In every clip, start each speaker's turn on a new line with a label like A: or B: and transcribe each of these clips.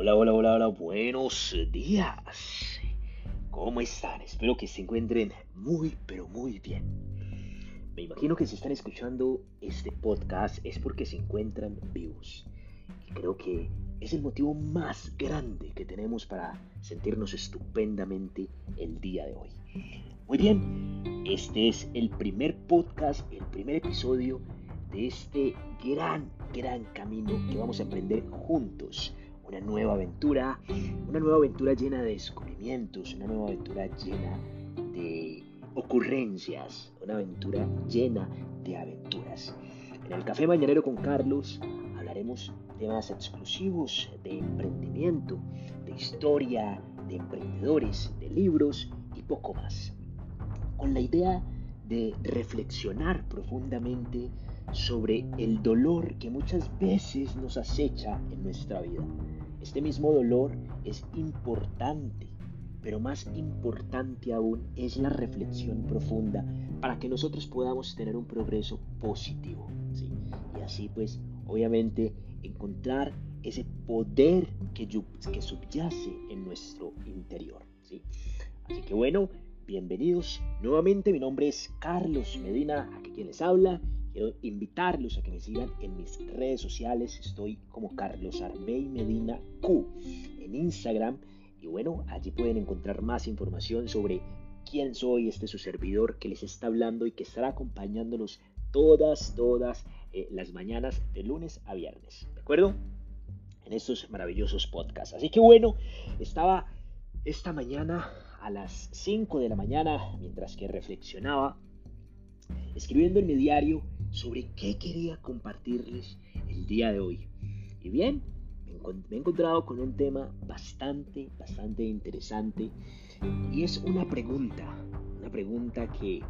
A: Hola, hola, hola, hola, buenos días. ¿Cómo están? Espero que se encuentren muy, pero muy bien. Me imagino que si están escuchando este podcast es porque se encuentran vivos. Y creo que es el motivo más grande que tenemos para sentirnos estupendamente el día de hoy. Muy bien, este es el primer podcast, el primer episodio de este gran, gran camino que vamos a emprender juntos una nueva aventura, una nueva aventura llena de descubrimientos, una nueva aventura llena de ocurrencias, una aventura llena de aventuras. En el Café Mañanero con Carlos hablaremos temas exclusivos de emprendimiento, de historia, de emprendedores, de libros y poco más. Con la idea de reflexionar profundamente sobre el dolor que muchas veces nos acecha en nuestra vida. Este mismo dolor es importante, pero más importante aún es la reflexión profunda para que nosotros podamos tener un progreso positivo. Y así pues, obviamente, encontrar ese poder que, que subyace en nuestro interior. ¿sí? Así que bueno, bienvenidos nuevamente. Mi nombre es Carlos Medina, aquí quien les habla. Quiero invitarlos a que me sigan en mis redes sociales. Estoy como Carlos Arbey Medina Q en Instagram. Y bueno, allí pueden encontrar más información sobre quién soy, este su servidor que les está hablando y que estará acompañándolos todas, todas eh, las mañanas de lunes a viernes. ¿De acuerdo? En estos maravillosos podcasts. Así que bueno, estaba esta mañana a las 5 de la mañana mientras que reflexionaba, escribiendo en mi diario sobre qué quería compartirles el día de hoy. Y bien, me he encontrado con un tema bastante, bastante interesante y es una pregunta, una pregunta que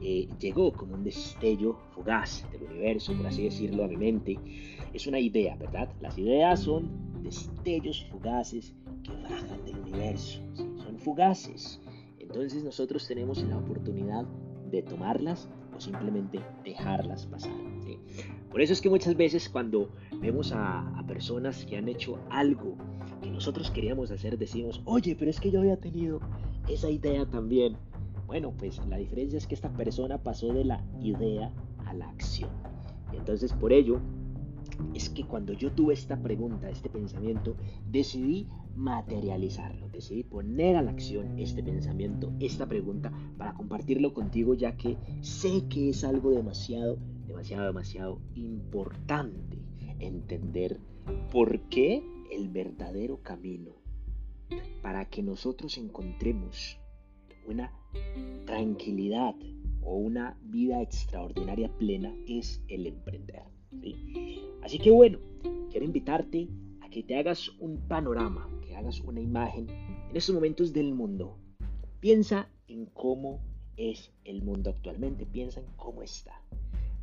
A: eh, llegó como un destello fugaz del universo, por así decirlo, a mi mente. Es una idea, ¿verdad? Las ideas son destellos fugaces que bajan del universo, son fugaces. Entonces nosotros tenemos la oportunidad de tomarlas o simplemente dejarlas pasar. Por eso es que muchas veces cuando vemos a, a, personas que han hecho algo que nosotros queríamos hacer, decimos, oye, pero es que yo había tenido esa idea también. Bueno, pues la diferencia es que esta persona pasó de la idea a la acción. Y entonces por ello es que cuando yo tuve esta pregunta, este pensamiento, decidí materializarlo, decidí poner a la acción este pensamiento, esta pregunta, para compartirlo contigo, ya que sé que es algo demasiado, demasiado, demasiado importante entender por qué el verdadero camino para que nosotros encontremos una tranquilidad o una vida extraordinaria plena es el emprender. Así que bueno, quiero invitarte a que te hagas un panorama, hagas una imagen en estos momentos del mundo. Piensa en cómo es el mundo actualmente, piensa en cómo está.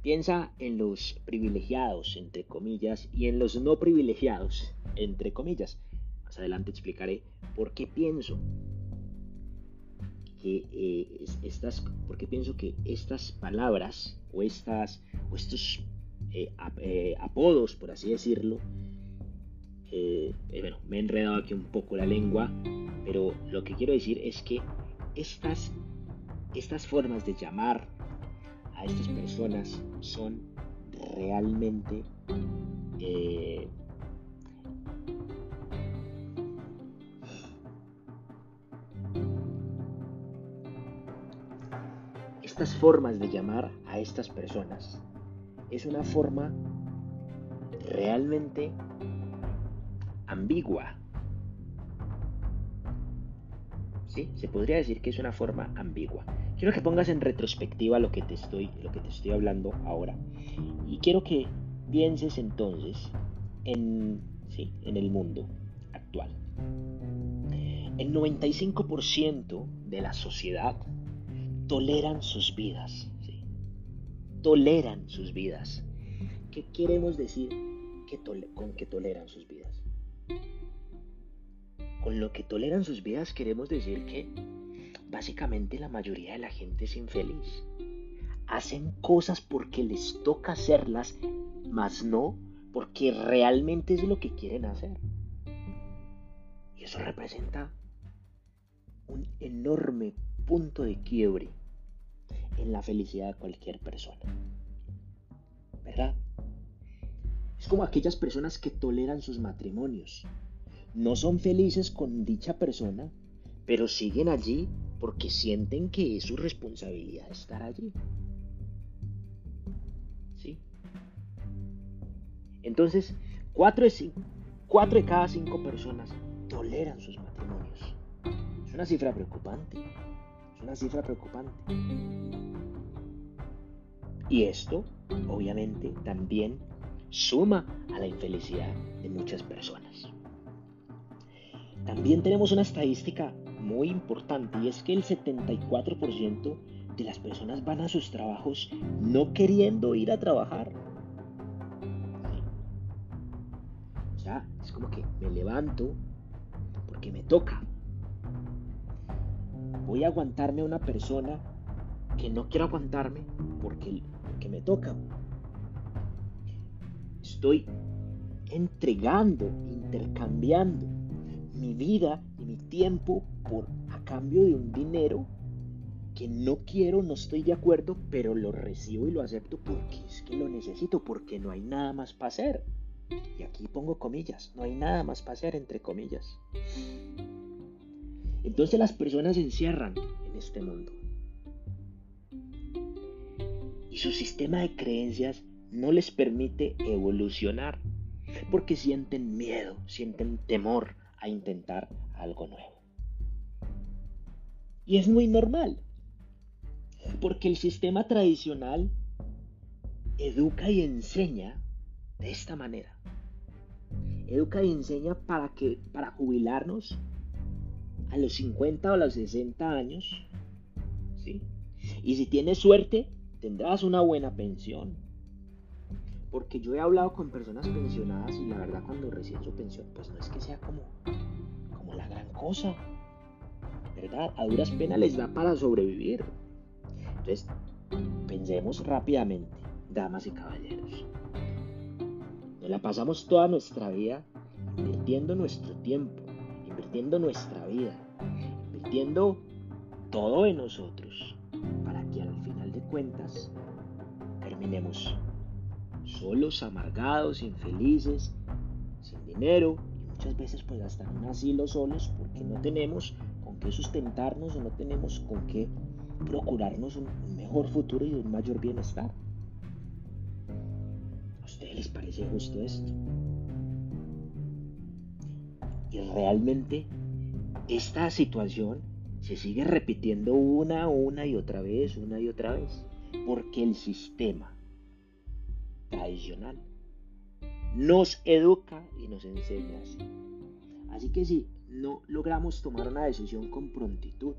A: Piensa en los privilegiados, entre comillas, y en los no privilegiados, entre comillas. Más adelante explicaré por qué pienso que eh, estas, pienso que estas palabras o estas o estos eh, eh, apodos, por así decirlo. Eh, bueno, me he enredado aquí un poco la lengua, pero lo que quiero decir es que estas, estas formas de llamar a estas personas son realmente estas formas de llamar a estas personas es una forma realmente ambigua. ¿Sí? Se podría decir que es una forma ambigua. Quiero que pongas en retrospectiva lo que te estoy, lo que te estoy hablando ahora. Y quiero que pienses entonces en, ¿sí? en el mundo actual. El 95% de la sociedad toleran sus vidas toleran sus vidas. ¿Qué queremos decir con que toleran sus vidas? Con lo que toleran sus vidas queremos decir que básicamente la mayoría de la gente es infeliz. Hacen cosas porque les toca hacerlas, mas no porque realmente es lo que quieren hacer. Y eso representa un enorme punto de quiebre en la felicidad de cualquier persona. ¿Verdad? Es como aquellas personas que toleran sus matrimonios. No son felices con dicha persona, pero siguen allí porque sienten que es su responsabilidad estar allí. ¿Sí? Entonces, cuatro de, cuatro de cada cinco personas toleran sus matrimonios. Es una cifra preocupante. Es una cifra preocupante. Y esto, obviamente, también suma a la infelicidad de muchas personas. También tenemos una estadística muy importante y es que el 74% de las personas van a sus trabajos no queriendo ir a trabajar. O sea, es como que me levanto porque me toca. Voy a aguantarme a una persona que no quiero aguantarme porque, porque me toca. Estoy entregando, intercambiando mi vida y mi tiempo por a cambio de un dinero que no quiero, no estoy de acuerdo, pero lo recibo y lo acepto porque es que lo necesito, porque no hay nada más para hacer. Y aquí pongo comillas, no hay nada más para hacer entre comillas. Entonces las personas se encierran en este mundo. Y su sistema de creencias no les permite evolucionar porque sienten miedo, sienten temor a intentar algo nuevo. Y es muy normal, porque el sistema tradicional educa y enseña de esta manera. Educa y enseña para que para jubilarnos a los 50 o a los 60 años, ¿sí? Y si tienes suerte, tendrás una buena pensión. Porque yo he hablado con personas pensionadas y la verdad cuando recién su pensión, pues no es que sea como, como la gran cosa. ¿Verdad? A duras penas les da para sobrevivir. Entonces, pensemos rápidamente, damas y caballeros. Nos la pasamos toda nuestra vida invirtiendo nuestro tiempo, invirtiendo nuestra vida, invirtiendo todo de nosotros para que al final de cuentas terminemos solos, amargados, infelices, sin dinero y muchas veces pues hasta en un asilo solos porque no tenemos con qué sustentarnos o no tenemos con qué procurarnos un, mejor futuro y un mayor bienestar. ¿A ustedes les parece justo esto? Y realmente esta situación se sigue repitiendo una, una y otra vez, una y otra vez, porque el sistema tradicional. Nos educa y nos enseña así. Así que si no logramos tomar una decisión con prontitud,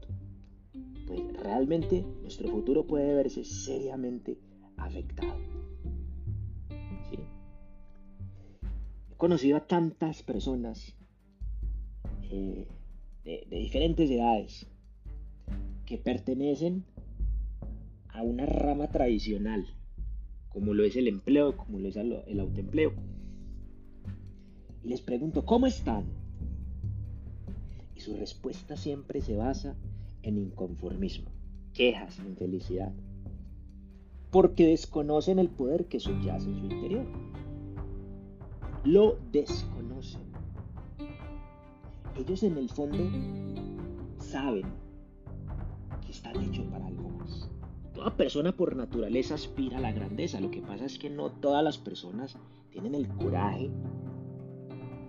A: pues realmente nuestro futuro puede verse seriamente afectado. He conocido a tantas personas eh, de diferentes edades que pertenecen a una rama tradicional como lo es el empleo, como lo es el autoempleo. Y les pregunto, ¿cómo están? Y su respuesta siempre se basa en inconformismo, quejas, infelicidad, porque desconocen el poder que subyace en su interior. Lo desconocen. Ellos en el fondo saben que están hechos. Persona por naturaleza aspira a la grandeza. Lo que pasa es que no todas las personas tienen el coraje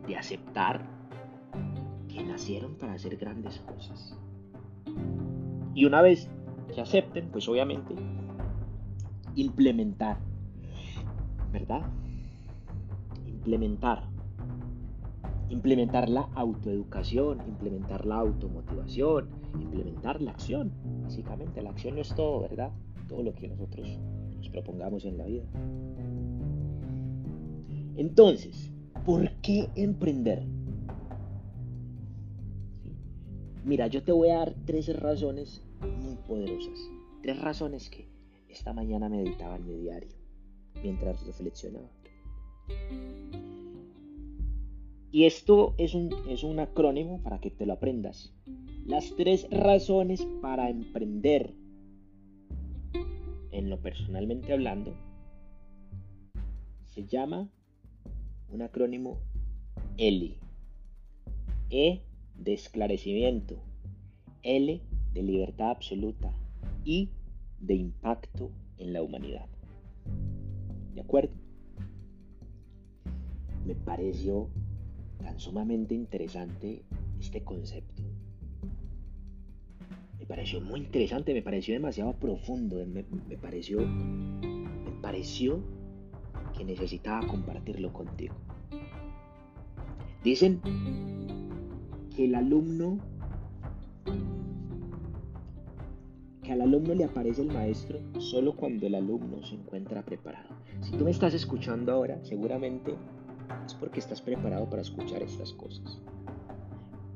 A: de aceptar que nacieron para hacer grandes cosas. Y una vez se acepten, pues obviamente implementar, ¿verdad? Implementar. Implementar la autoeducación, implementar la automotivación, implementar la acción. Básicamente, la acción no es todo, ¿verdad? Todo lo que nosotros nos propongamos en la vida. Entonces, ¿por qué emprender? Mira, yo te voy a dar tres razones muy poderosas. Tres razones que esta mañana meditaba en mi diario mientras reflexionaba. Y esto es un, es un acrónimo para que te lo aprendas. Las tres razones para emprender, en lo personalmente hablando, se llama un acrónimo ELI. E de esclarecimiento, L de libertad absoluta y de impacto en la humanidad. ¿De acuerdo? Me pareció tan sumamente interesante este concepto. Me pareció muy interesante, me pareció demasiado profundo, me, pareció, me pareció que necesitaba compartirlo contigo. Dicen que el alumno, que al alumno le aparece el maestro solo cuando el alumno se encuentra preparado. Si tú me estás escuchando ahora, seguramente es porque estás preparado para escuchar estas cosas.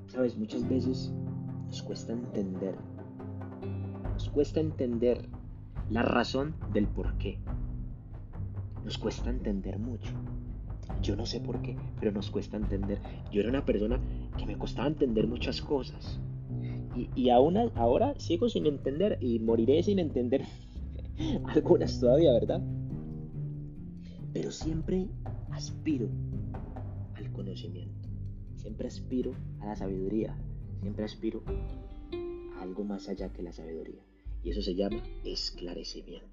A: Sabes, muchas veces nos cuesta entender, nos cuesta entender la razón del por qué. Nos cuesta entender mucho. Yo no sé por qué, pero nos cuesta entender. Yo era una persona que me costaba entender muchas cosas. Y, y aún ahora sigo sin entender y moriré sin entender algunas todavía, ¿verdad? Pero siempre aspiro al conocimiento, siempre aspiro a la sabiduría, siempre aspiro a algo más allá que la sabiduría. Y eso se llama esclarecimiento.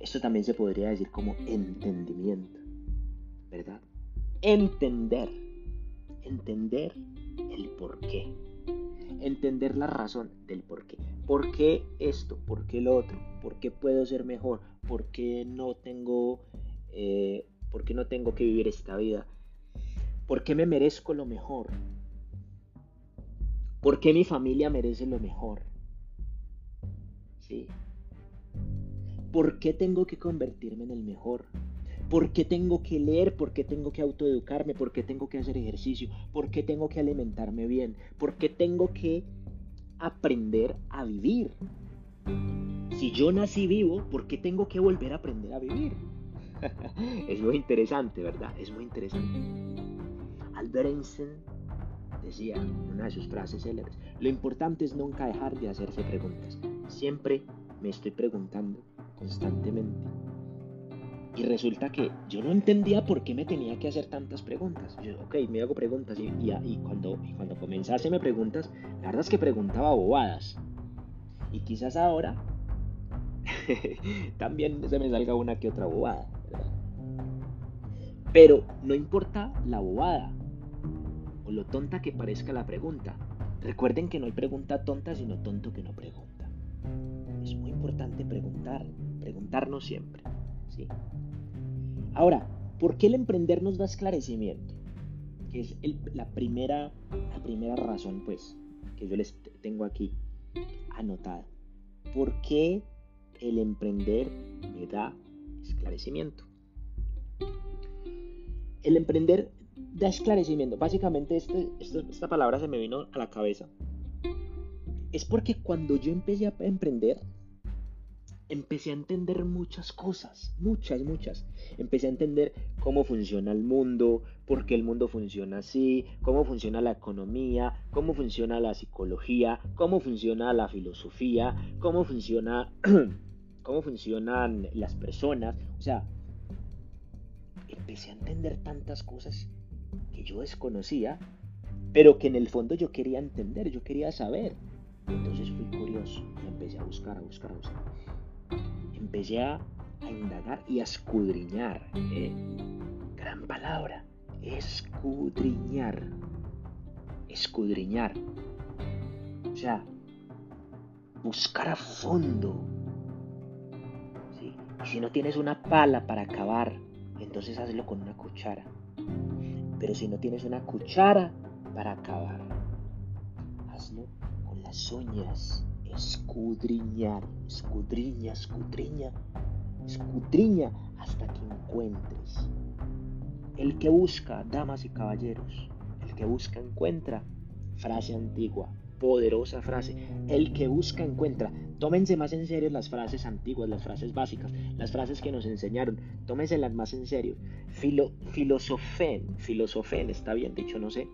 A: Esto también se podría decir como entendimiento, ¿verdad? Entender, entender el por qué, entender la razón del por qué. ¿Por qué esto? ¿Por qué lo otro? ¿Por qué puedo ser mejor? ¿Por qué no tengo, eh, por qué no tengo que vivir esta vida? ¿Por qué me merezco lo mejor? ¿Por qué mi familia merece lo mejor? ¿Por qué tengo que convertirme en el mejor? ¿Por qué tengo que leer? ¿Por qué tengo que autoeducarme? ¿Por qué tengo que hacer ejercicio? ¿Por qué tengo que alimentarme bien? ¿Por qué tengo que aprender a vivir? Si yo nací vivo, ¿por qué tengo que volver a aprender a vivir? es muy interesante, ¿verdad? Es muy interesante. Albert Einstein decía en una de sus frases célebres, lo importante es nunca dejar de hacerse preguntas. Siempre me estoy preguntando constantemente y resulta que yo no entendía por qué me tenía que hacer tantas preguntas. Yo, ok, me hago preguntas y, cuando, y cuando comencé a hacerme preguntas, la verdad es que preguntaba bobadas. Y quizás ahora también se me salga una que otra bobada. Pero no importa la bobada o lo tonta que parezca la pregunta. Recuerden que no hay pregunta tonta, sino tonto que no pregunta. Es muy importante preguntar, preguntarnos siempre. ¿sí? Ahora, ¿por qué el emprender nos da esclarecimiento? Que es la, primera, la primera razón, pues, que yo les tengo aquí anotada. ¿Por qué el emprender me da esclarecimiento? El emprender da esclarecimiento. Básicamente este, esta palabra se me vino a la cabeza. Es porque cuando yo empecé a emprender, empecé a entender muchas cosas, muchas, muchas. Empecé a entender cómo funciona el mundo, por qué el mundo funciona así, cómo funciona la economía, cómo funciona la psicología, cómo funciona la filosofía, cómo funciona cómo funcionan las personas, o sea, empecé a entender tantas cosas que yo desconocía, pero que en el fondo yo quería entender, yo quería saber. Entonces fui curioso y empecé a buscar, a buscar, a buscar empecé a, indagar y a escudriñar. ¿eh? Gran palabra, escudriñar. Escudriñar. O sea, buscar a fondo. Y si no tienes una pala para acabar, entonces hazlo con una cuchara. Pero si no tienes una cuchara para acabar, hazlo con las uñas escudriñar, escudriña, escudriña, escudriña hasta que encuentres. El que busca, damas y caballeros, el que busca encuentra, frase antigua, poderosa frase. El que busca encuentra. Tómense más en serio las frases antiguas, las frases básicas, las frases que nos enseñaron. Tómenselas más en serio. Filo, filosofen, filosofen, está bien dicho, no sé.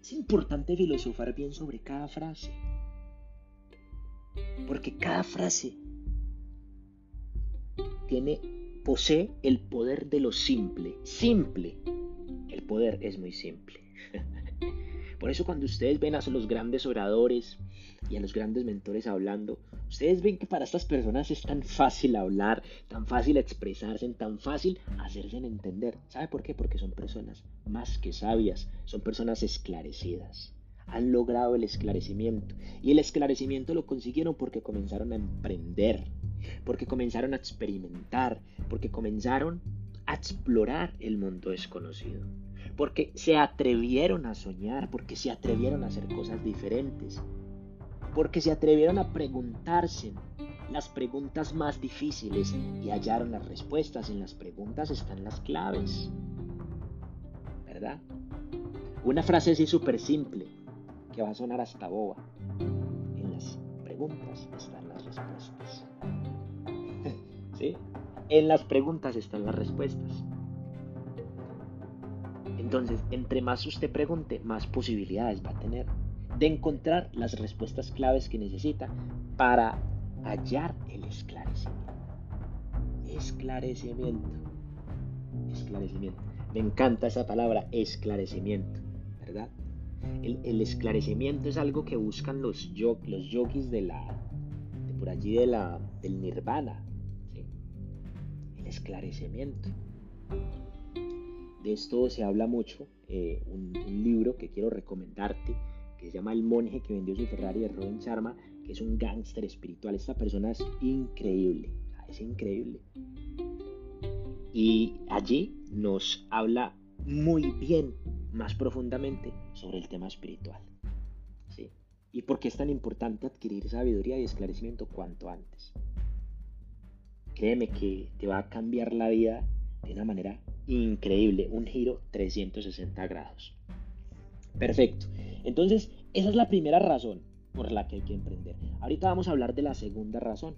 A: Es importante filosofar bien sobre cada frase. Porque cada frase tiene, posee el poder de lo simple. Simple. El poder es muy simple. Por eso cuando ustedes ven a los grandes oradores y a los grandes mentores hablando, ustedes ven que para estas personas es tan fácil hablar, tan fácil expresarse, tan fácil hacerse entender. ¿Sabe por qué? Porque son personas más que sabias, son personas esclarecidas. Han logrado el esclarecimiento. Y el esclarecimiento lo consiguieron porque comenzaron a emprender, porque comenzaron a experimentar, porque comenzaron a explorar el mundo desconocido porque se atrevieron a soñar, porque se atrevieron a hacer cosas diferentes, porque se atrevieron a preguntarse las preguntas más difíciles y hallaron las respuestas. En las preguntas están las claves. ¿Verdad? Una frase así súper simple, que va a sonar hasta boba. En las preguntas están las respuestas. ¿Sí? En las preguntas están las respuestas. Entonces, entre más usted pregunte, más posibilidades va a tener de encontrar las respuestas claves que necesita para hallar el esclarecimiento. Esclarecimiento. Esclarecimiento. Me encanta esa palabra, esclarecimiento, ¿verdad? El, esclarecimiento es algo que buscan los, los yogis de la, de por allí de la, del nirvana. El esclarecimiento. De esto se habla mucho, eh, un, libro que quiero recomendarte, que se llama El monje que vendió su Ferrari de Robin Sharma, que es un gángster espiritual. Esta persona es increíble, es increíble. Y allí nos habla muy bien, más profundamente, sobre el tema espiritual. ¿sí? Y por qué es tan importante adquirir sabiduría y esclarecimiento cuanto antes. Créeme que te va a cambiar la vida de una manera increíble, un giro 360 grados. Perfecto. Entonces, esa es la primera razón por la que hay que emprender. Ahorita vamos a hablar de la segunda razón.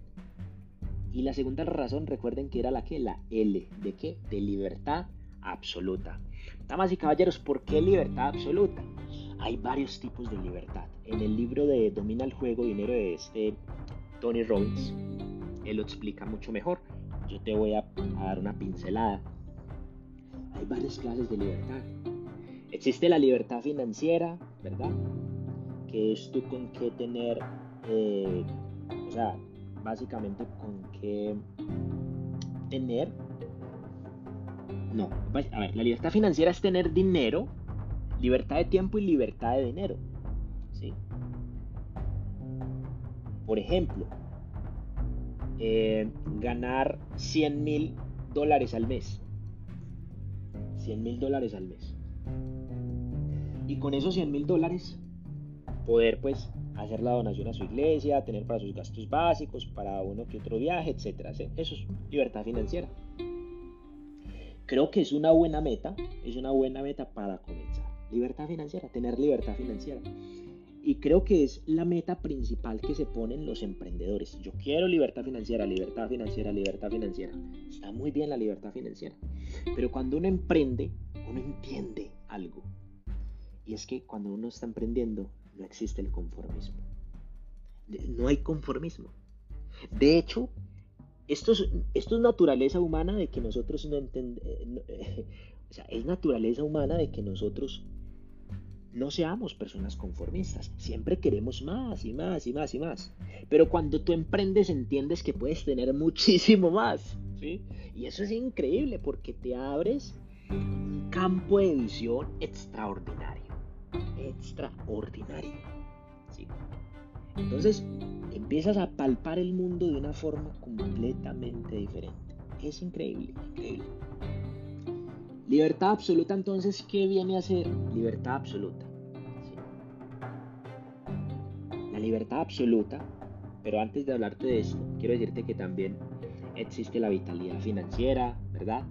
A: Y la segunda razón, recuerden que era la que, la L, ¿de qué? De libertad absoluta. Damas y caballeros, ¿por qué libertad absoluta? Hay varios tipos de libertad. En el libro de Domina el juego, dinero de este Tony Robbins, él lo explica mucho mejor. Yo te voy a dar una pincelada hay varias clases de libertad. Existe la libertad financiera, ¿verdad? Que es tú con qué tener, eh, o sea, básicamente con qué tener... No, a ver, la libertad financiera es tener dinero, libertad de tiempo y libertad de dinero. ¿sí? Por ejemplo, eh, ganar 100 mil dólares al mes. 100 mil dólares al mes. Y con esos 100 mil dólares poder pues hacer la donación a su iglesia, tener para sus gastos básicos, para uno que otro viaje, etc. Eso es libertad financiera. Creo que es una buena meta, es una buena meta para comenzar. Libertad financiera, tener libertad financiera. Y creo que es la meta principal que se ponen los emprendedores. Yo quiero libertad financiera, libertad financiera, libertad financiera. Está muy bien la libertad financiera. Pero cuando uno emprende, uno entiende algo. Y es que cuando uno está emprendiendo, no existe el conformismo. No hay conformismo. De hecho, esto es, esto es naturaleza humana de que nosotros no entendemos. Eh, o sea, es naturaleza humana de que nosotros no seamos personas conformistas, siempre queremos más y más y más y más. Pero cuando tú emprendes entiendes que puedes tener muchísimo más, ¿sí? Y eso es increíble porque te abres un campo de visión extraordinario, extraordinario, ¿sí? Entonces empiezas a palpar el mundo de una forma completamente diferente. Es increíble, increíble. Libertad absoluta entonces, ¿qué viene a ser libertad absoluta? La libertad absoluta, pero antes de hablarte de esto, quiero decirte que también existe la vitalidad financiera, ¿verdad?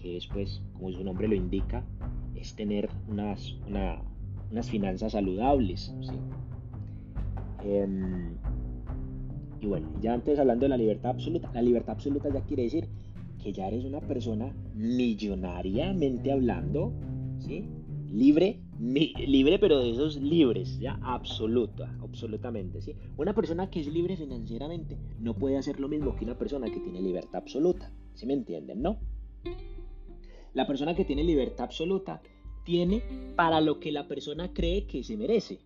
A: Que es pues, como su nombre lo indica, es tener unas, unas finanzas saludables, ¿sí? Em, y bueno, ya antes hablando de la libertad absoluta, la libertad absoluta ya quiere decir que ya eres una persona millonariamente hablando, ¿sí? Libre, libre pero de esos libres, ya absoluta, absolutamente, ¿sí? Una persona que es libre financieramente no puede hacer lo mismo que una persona que tiene libertad absoluta, ¿sí me entienden, no? La persona que tiene libertad absoluta tiene para lo que la persona cree que se merece.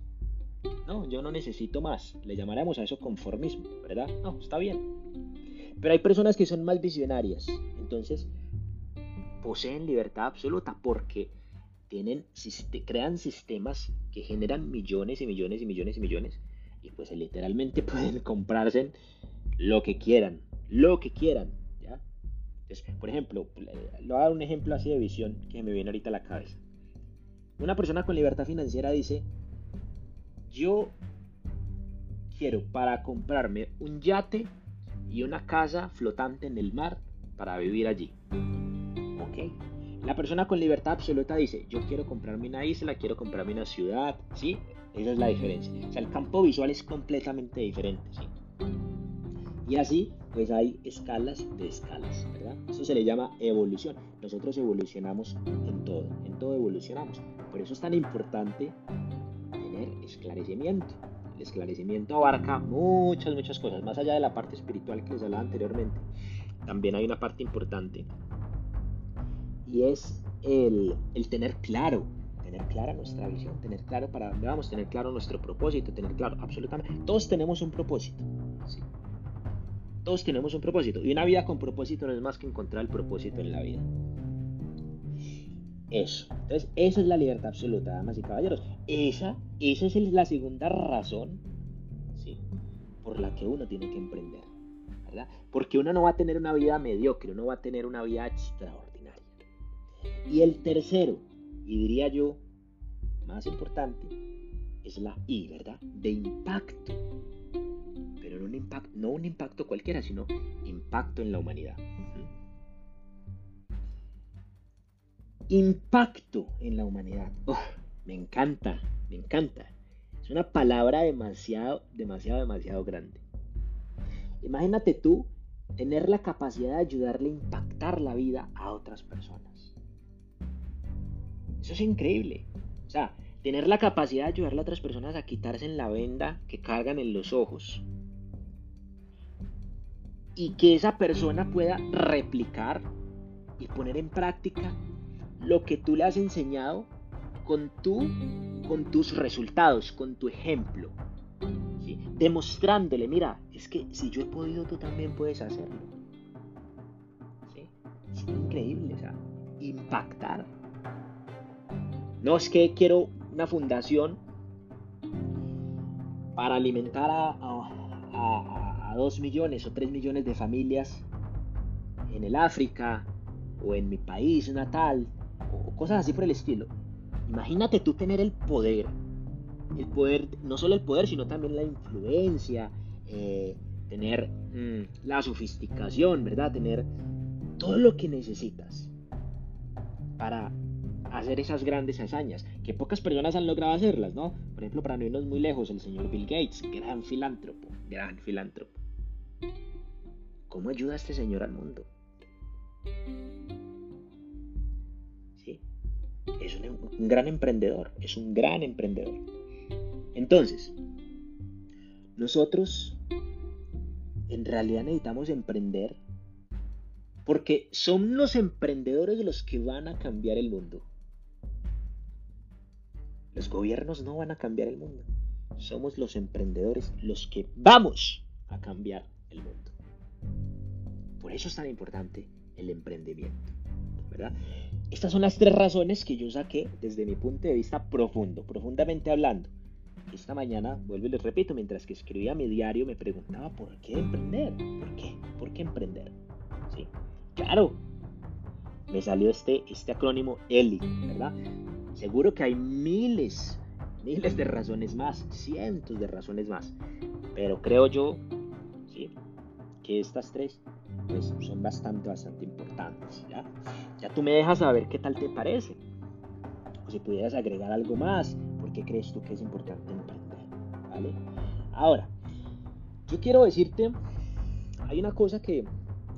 A: No, yo no necesito más. Le llamaremos a eso conformismo, ¿verdad? No, está bien. Pero hay personas que son más visionarias. Entonces, poseen libertad absoluta porque tienen, crean sistemas que generan millones y millones y millones y millones. Y pues literalmente pueden comprarse lo que quieran. Lo que quieran. ¿ya? Entonces, por ejemplo, le voy a dar un ejemplo así de visión que me viene ahorita a la cabeza. Una persona con libertad financiera dice, yo quiero para comprarme un yate y una casa flotante en el mar para vivir allí. ¿Ok? La persona con libertad absoluta dice, yo quiero comprarme una isla, quiero comprarme una ciudad, ¿sí? Esa es la diferencia. O sea, el campo visual es completamente diferente, ¿sí? Y así, pues hay escalas de escalas, ¿verdad? Eso se le llama evolución. Nosotros evolucionamos en todo, en todo evolucionamos. Por eso es tan importante tener esclarecimiento. El esclarecimiento abarca muchas, muchas cosas, más allá de la parte espiritual que les hablaba anteriormente. También hay una parte importante y es el, el tener claro, tener clara nuestra visión, tener claro para dónde vamos, tener claro nuestro propósito, tener claro absolutamente. Todos tenemos un propósito. ¿sí? Todos tenemos un propósito. Y una vida con propósito no es más que encontrar el propósito en la vida. Eso. Entonces, esa es la libertad absoluta, damas y caballeros. Esa, esa es la segunda razón ¿sí? por la que uno tiene que emprender. ¿verdad? Porque uno no va a tener una vida mediocre, uno va a tener una vida extraordinaria. Y el tercero, y diría yo, más importante, es la I, ¿verdad? De impacto. No un impacto, no un impacto cualquiera, sino impacto en la humanidad. impacto en la humanidad. me encanta, me encanta. Es una palabra demasiado, demasiado, demasiado grande. Imagínate tú tener la capacidad de ayudarle a impactar la vida a otras personas. Eso es increíble. O sea, tener la capacidad de ayudarle a otras personas a quitarse en la venda que cargan en los ojos. Y que esa persona pueda replicar y poner en práctica lo que tú le has enseñado con, tu, con tus resultados, con tu ejemplo. Demostrándole, mira, es que si yo he podido, tú también puedes hacerlo. Es increíble, sea, impactar. No es que quiero una fundación para alimentar a, a, dos millones o tres millones de familias en el África o en mi país natal o cosas así por el estilo. Imagínate tú tener el poder, el poder, no solo el poder, sino también la influencia, eh, tener mm, la sofisticación, ¿verdad? Tener todo lo que necesitas para hacer esas grandes hazañas, que pocas personas han logrado hacerlas, ¿no? Por ejemplo, para no irnos muy lejos, el señor Bill Gates, gran filántropo, gran filántropo. ¿Cómo ayuda este señor al mundo? es un, gran emprendedor, es un gran emprendedor. Entonces, nosotros en realidad necesitamos emprender porque son los emprendedores los que van a cambiar el mundo. Los gobiernos no van a cambiar el mundo. Somos los emprendedores los que vamos a cambiar el mundo. Por eso es tan importante el emprendimiento. ¿verdad? Estas son las tres razones que yo saqué desde mi punto de vista profundo, profundamente hablando. Esta mañana, vuelvo y les repito, mientras que escribía mi diario me preguntaba por qué emprender, por qué, por qué emprender. ¿Sí? Claro, me salió este, este acrónimo ELI, ¿verdad? Seguro que hay miles, miles de razones más, cientos de razones más, pero creo yo, ¿sí? Que estas tres pues son bastante, bastante importantes. ¿ya? ya tú me dejas saber qué tal te parece. O si pudieras agregar algo más, ¿por qué crees tú que es importante emprender? ¿Vale? Ahora, yo quiero decirte, hay una cosa que,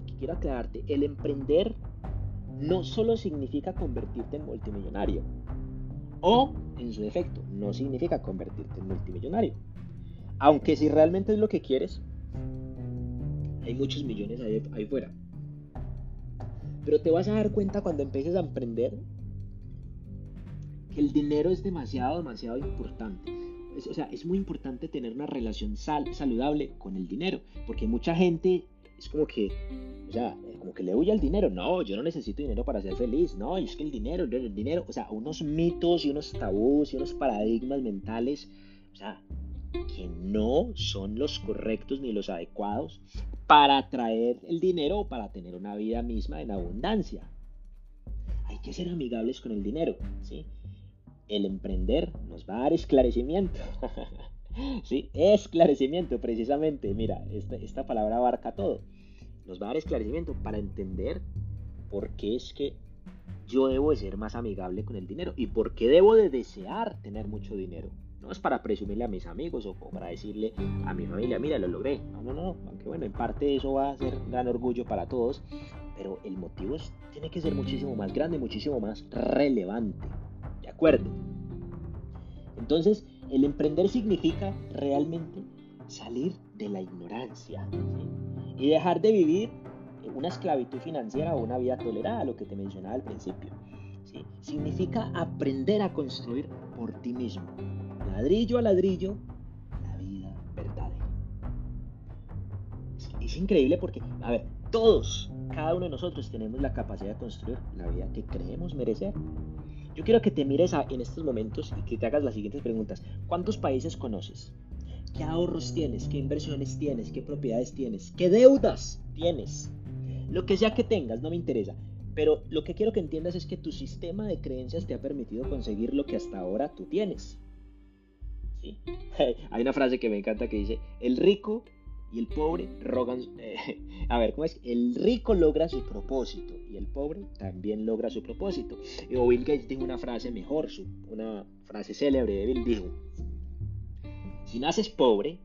A: que quiero aclararte, el emprender no solo significa convertirte en multimillonario, o en su defecto, no significa convertirte en multimillonario. Aunque si realmente es lo que quieres, hay muchos millones ahí, ahí fuera. Pero te vas a dar cuenta cuando empieces a emprender que el dinero es demasiado, demasiado importante. o sea, es muy importante tener una relación saludable con el dinero, porque mucha gente es como que, o sea, como que le huye al dinero. No, yo no necesito dinero para ser feliz. No, es que el dinero, el dinero, o sea, unos mitos y unos tabús y unos paradigmas mentales, o sea, que no son los correctos ni los adecuados para atraer el dinero o para tener una vida misma en abundancia. Hay que ser amigables con el dinero, ¿sí? El emprender nos va a dar esclarecimiento. ¿Sí? Esclarecimiento, precisamente. Mira, esta, esta palabra abarca todo. Nos va a dar esclarecimiento para entender por qué es que yo debo de ser más amigable con el dinero y por qué debo de desear tener mucho dinero. No es para presumirle a mis amigos o para decirle a mi familia, mira, lo logré. No, no, no. Aunque bueno, en parte eso va a ser un gran orgullo para todos. Pero el motivo tiene que ser muchísimo más grande, muchísimo más relevante. ¿De acuerdo? Entonces, el emprender significa realmente salir de la ignorancia y dejar de vivir una esclavitud financiera o una vida tolerada, lo que te mencionaba al principio. Significa aprender a construir por ti mismo ladrillo a ladrillo, la vida verdadera. Es, increíble porque, a ver, todos, cada uno de nosotros tenemos la capacidad de construir la vida que creemos merecer. Yo quiero que te mires en estos momentos y que te hagas las siguientes preguntas. ¿Cuántos países conoces? ¿Qué ahorros tienes? ¿Qué inversiones tienes? ¿Qué propiedades tienes? ¿Qué deudas tienes? Lo que sea que tengas, no me interesa. Pero lo que quiero que entiendas es que tu sistema de creencias te ha permitido conseguir lo que hasta ahora tú tienes. Hay una frase que me encanta que dice, el rico y el pobre rogan... Eh, a ver, ¿cómo es? El rico logra su propósito y el pobre también logra su propósito. Y Bill Gates tiene una frase mejor, una frase célebre de Bill dijo, si naces pobre,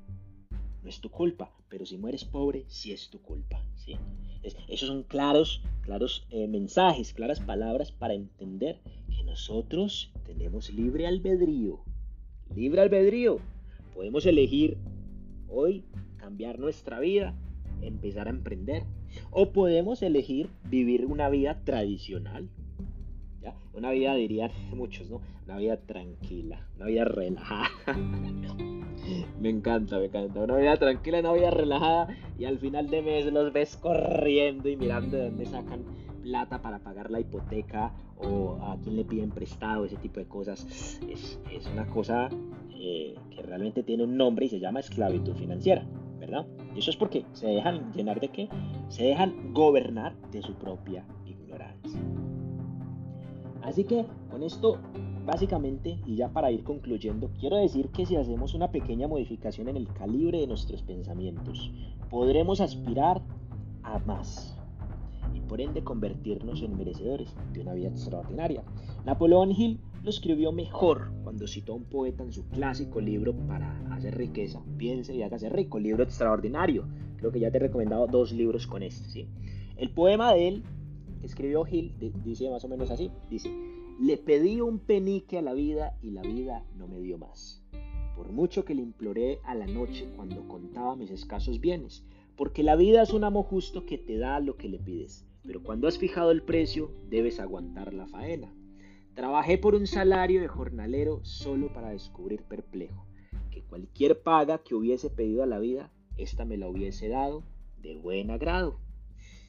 A: no es tu culpa, pero si mueres pobre, sí es tu culpa. ¿sí? esos son claros, claros eh, mensajes, claras palabras para entender que nosotros tenemos libre albedrío libre albedrío. Podemos elegir hoy cambiar nuestra vida, empezar a emprender. O podemos elegir vivir una vida tradicional. Una vida, dirían muchos, ¿no? Una vida tranquila, una vida relajada. me encanta, me encanta. Una vida tranquila, una vida relajada. Y al final de mes los ves corriendo y mirando de dónde sacan plata para pagar la hipoteca o a quién le piden prestado, ese tipo de cosas. Es, es una cosa eh, que realmente tiene un nombre y se llama esclavitud financiera, Y eso es porque se dejan llenar de qué? Se dejan gobernar de su propia ignorancia. Así que con esto, básicamente, y ya para ir concluyendo, quiero decir que si hacemos una pequeña modificación en el calibre de nuestros pensamientos, podremos aspirar a más por ende convertirnos en merecedores de una vida extraordinaria. Napoleón Hill lo escribió mejor cuando citó a un poeta en su clásico libro para hacer riqueza. Piense y hágase rico, libro extraordinario. Creo que ya te he recomendado dos libros con este. El poema de él, escribió Hill, dice más o menos así, dice, le pedí un penique a la vida y la vida no me dio más. Por mucho que le imploré a la noche cuando contaba mis escasos bienes, porque la vida es un amo justo que te da lo que le pides pero cuando has fijado el precio debes aguantar la faena. Trabajé por un salario de jornalero solo para descubrir perplejo que cualquier paga que hubiese pedido a la vida, ésta me la hubiese dado de buen agrado.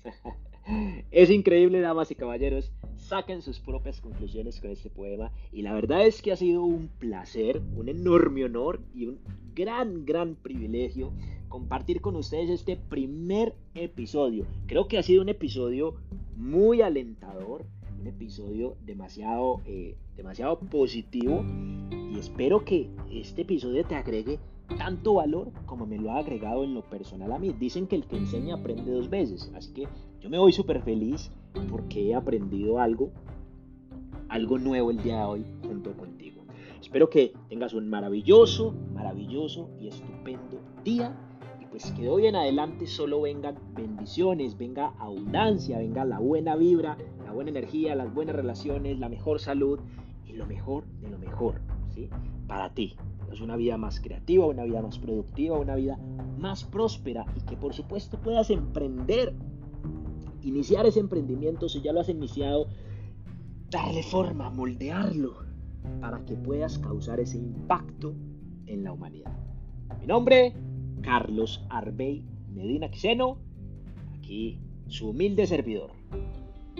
A: es increíble, damas y caballeros, saquen sus propias conclusiones con este poema y la verdad es que ha sido un placer, un enorme honor y un gran, gran privilegio compartir con ustedes este primer episodio. Creo que ha sido un episodio muy alentador, un episodio demasiado, eh, demasiado positivo y espero que este episodio te agregue tanto valor como me lo ha agregado en lo personal a mí. Dicen que el que enseña aprende dos veces, así que yo me voy súper feliz porque he aprendido algo, algo nuevo el día de hoy junto contigo. Espero que tengas un maravilloso, maravilloso y estupendo día pues que de hoy en adelante solo vengan bendiciones, venga abundancia, venga la buena vibra, la buena energía, las buenas relaciones, la mejor salud y lo mejor de lo mejor, ¿sí? Para ti. Es una vida más creativa, una vida más productiva, una vida más próspera y que por supuesto puedas emprender, iniciar ese emprendimiento si ya lo has iniciado, darle forma, moldearlo para que puedas causar ese impacto en la humanidad. Mi nombre, Carlos Arbey Medina Quiseno, aquí su humilde servidor.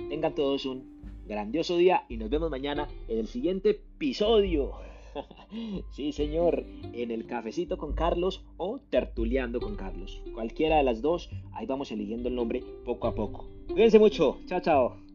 A: Tengan todos un grandioso día y nos vemos mañana en el siguiente episodio. sí, señor, en el cafecito con Carlos o tertuleando con Carlos. Cualquiera de las dos, ahí vamos eligiendo el nombre poco a poco. Cuídense mucho. Chao, chao.